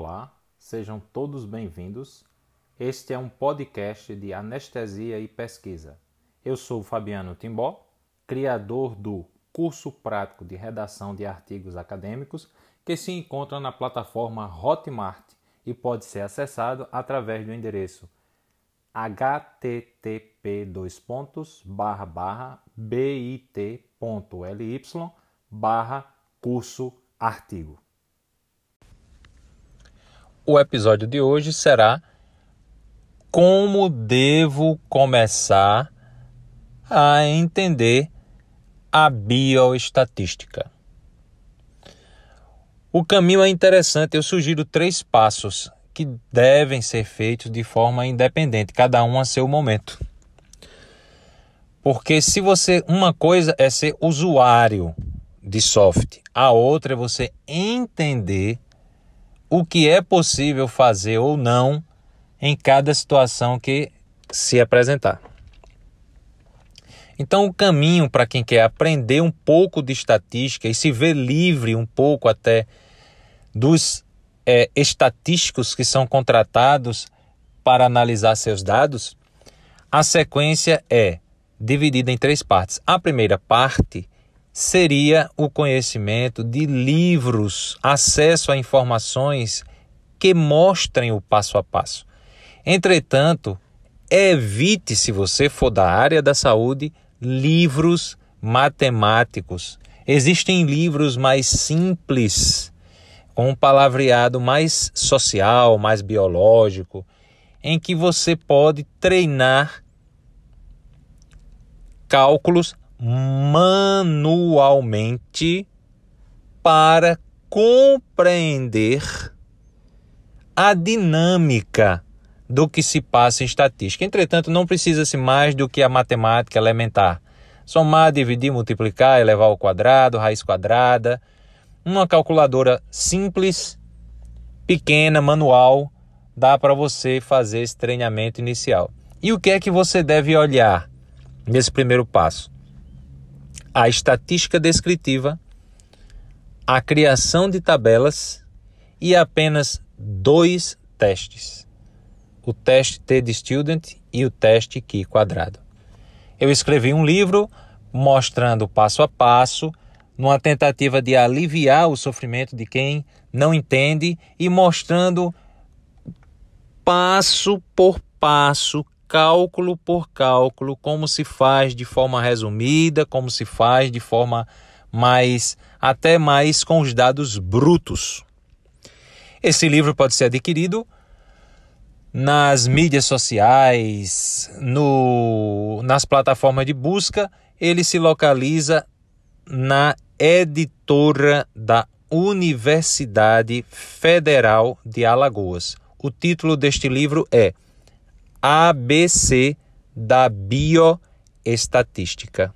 Olá, sejam todos bem-vindos. Este é um podcast de anestesia e pesquisa. Eu sou Fabiano Timbó, criador do curso prático de redação de artigos acadêmicos que se encontra na plataforma Hotmart e pode ser acessado através do endereço http bit.ly barra curso artigo. O episódio de hoje será como devo começar a entender a bioestatística. O caminho é interessante, eu sugiro três passos que devem ser feitos de forma independente, cada um a seu momento. Porque se você, uma coisa é ser usuário de software, a outra é você entender o que é possível fazer ou não em cada situação que se apresentar. Então, o caminho para quem quer aprender um pouco de estatística e se ver livre um pouco até dos é, estatísticos que são contratados para analisar seus dados, a sequência é dividida em três partes. A primeira parte seria o conhecimento de livros, acesso a informações que mostrem o passo a passo. Entretanto, evite, se você for da área da saúde, livros matemáticos. Existem livros mais simples, com um palavreado mais social, mais biológico, em que você pode treinar cálculos manualmente para compreender a dinâmica do que se passa em estatística. Entretanto, não precisa-se mais do que a matemática elementar. Somar, dividir, multiplicar, elevar ao quadrado, raiz quadrada. Uma calculadora simples, pequena, manual, dá para você fazer esse treinamento inicial. E o que é que você deve olhar nesse primeiro passo? A estatística descritiva, a criação de tabelas e apenas dois testes o teste T de Student e o teste Q quadrado. Eu escrevi um livro mostrando passo a passo, numa tentativa de aliviar o sofrimento de quem não entende e mostrando passo por passo, cálculo por cálculo, como se faz de forma resumida, como se faz de forma mais até mais com os dados brutos. Esse livro pode ser adquirido nas mídias sociais, no, nas plataformas de busca, ele se localiza na editora da Universidade Federal de Alagoas. O título deste livro é ABC da Bioestatística.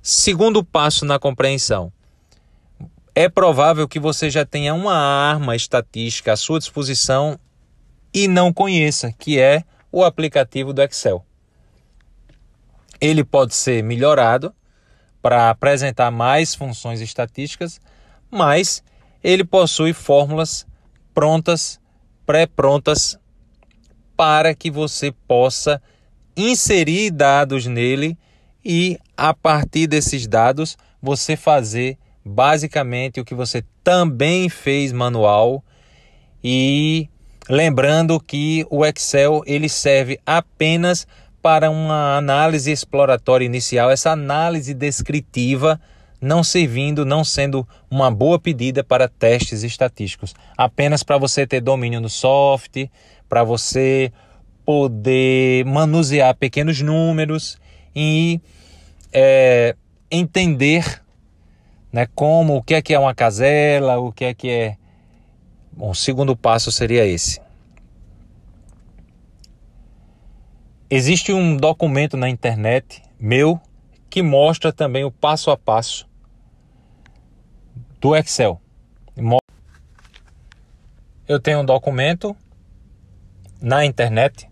Segundo passo na compreensão. É provável que você já tenha uma arma estatística à sua disposição e não conheça, que é o aplicativo do Excel. Ele pode ser melhorado para apresentar mais funções estatísticas, mas ele possui fórmulas prontas, pré-prontas, para que você possa inserir dados nele e, a partir desses dados, você fazer basicamente o que você também fez manual. E Lembrando que o Excel ele serve apenas para uma análise exploratória inicial, essa análise descritiva não servindo, não sendo uma boa pedida para testes estatísticos, apenas para você ter domínio no software, para você poder manusear pequenos números e é, entender né, como o que é que é uma casela, o que é que é Bom, o segundo passo seria esse. Existe um documento na internet meu que mostra também o passo a passo do Excel. Eu tenho um documento na internet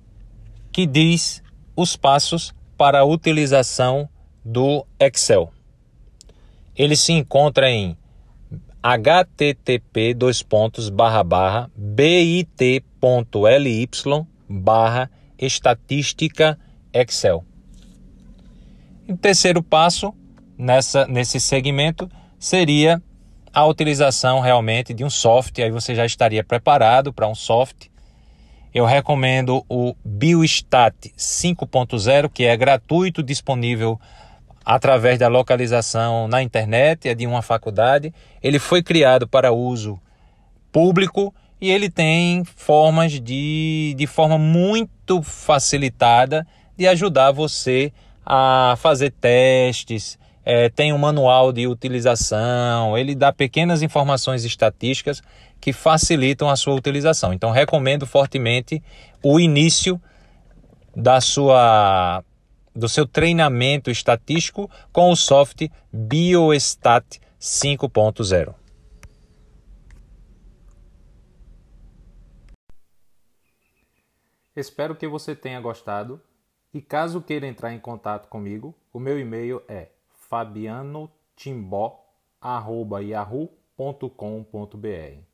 que diz os passos para a utilização do Excel. Ele se encontra em http dois pontos barra barra bit.ly barra estatística Excel. o terceiro passo nessa, nesse segmento seria a utilização realmente de um software. Aí você já estaria preparado para um software. Eu recomendo o Biostat 5.0, que é gratuito, disponível através da localização na internet, é de uma faculdade. Ele foi criado para uso público e ele tem formas de, de forma muito facilitada de ajudar você a fazer testes. É, tem um manual de utilização, ele dá pequenas informações estatísticas que facilitam a sua utilização. Então, recomendo fortemente o início da sua do seu treinamento estatístico com o software Biostat 5.0. Espero que você tenha gostado e caso queira entrar em contato comigo, o meu e-mail é fabianotimbó@yahoo.com.br.